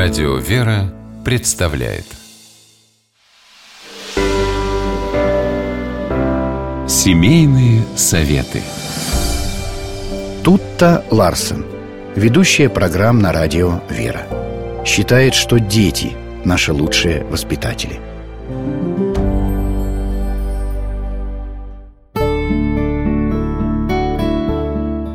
Радио «Вера» представляет Семейные советы Тутта Ларсен, ведущая программ на радио «Вера», считает, что дети – наши лучшие воспитатели.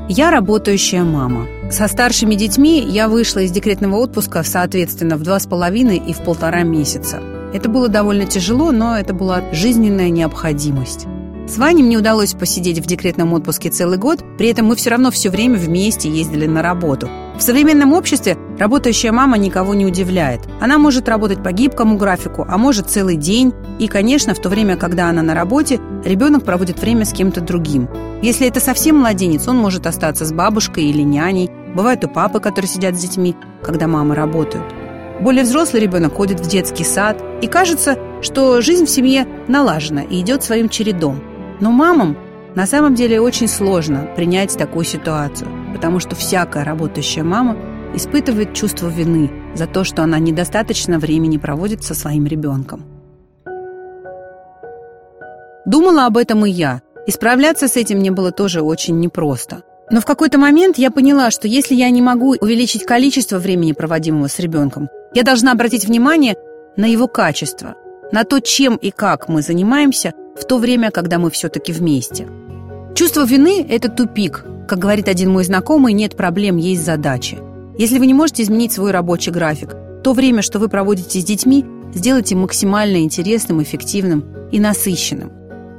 Я работающая мама. Со старшими детьми я вышла из декретного отпуска, соответственно, в два с половиной и в полтора месяца. Это было довольно тяжело, но это была жизненная необходимость. С Ваней мне удалось посидеть в декретном отпуске целый год, при этом мы все равно все время вместе ездили на работу. В современном обществе работающая мама никого не удивляет. Она может работать по гибкому графику, а может целый день. И, конечно, в то время, когда она на работе, ребенок проводит время с кем-то другим. Если это совсем младенец, он может остаться с бабушкой или няней. Бывают и папы, которые сидят с детьми, когда мамы работают. Более взрослый ребенок ходит в детский сад, и кажется, что жизнь в семье налажена и идет своим чередом – но мамам на самом деле очень сложно принять такую ситуацию, потому что всякая работающая мама испытывает чувство вины за то, что она недостаточно времени проводит со своим ребенком. Думала об этом и я, и справляться с этим мне было тоже очень непросто. Но в какой-то момент я поняла, что если я не могу увеличить количество времени, проводимого с ребенком, я должна обратить внимание на его качество, на то, чем и как мы занимаемся в то время, когда мы все-таки вместе. Чувство вины – это тупик. Как говорит один мой знакомый, нет проблем, есть задачи. Если вы не можете изменить свой рабочий график, то время, что вы проводите с детьми, сделайте максимально интересным, эффективным и насыщенным.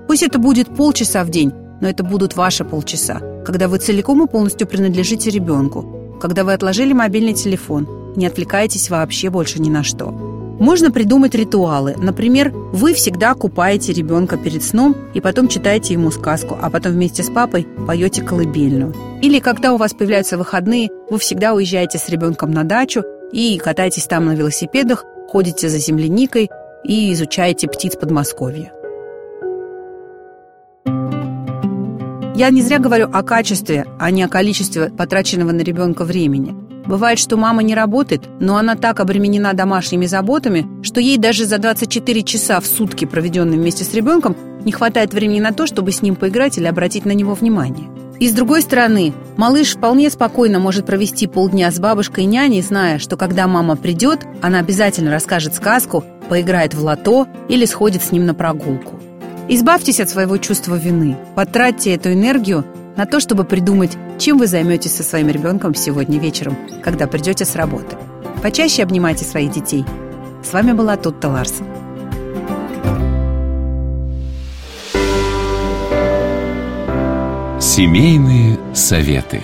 Пусть это будет полчаса в день, но это будут ваши полчаса, когда вы целиком и полностью принадлежите ребенку, когда вы отложили мобильный телефон, не отвлекаетесь вообще больше ни на что. Можно придумать ритуалы. Например, вы всегда купаете ребенка перед сном и потом читаете ему сказку, а потом вместе с папой поете колыбельную. Или когда у вас появляются выходные, вы всегда уезжаете с ребенком на дачу и катаетесь там на велосипедах, ходите за земляникой и изучаете птиц Подмосковья. Я не зря говорю о качестве, а не о количестве потраченного на ребенка времени. Бывает, что мама не работает, но она так обременена домашними заботами, что ей даже за 24 часа в сутки, проведенные вместе с ребенком, не хватает времени на то, чтобы с ним поиграть или обратить на него внимание. И с другой стороны, малыш вполне спокойно может провести полдня с бабушкой и няней, зная, что когда мама придет, она обязательно расскажет сказку, поиграет в лото или сходит с ним на прогулку. Избавьтесь от своего чувства вины, потратьте эту энергию на то, чтобы придумать, чем вы займетесь со своим ребенком сегодня вечером, когда придете с работы. Почаще обнимайте своих детей. С вами была Тутта Ларсон. Семейные советы.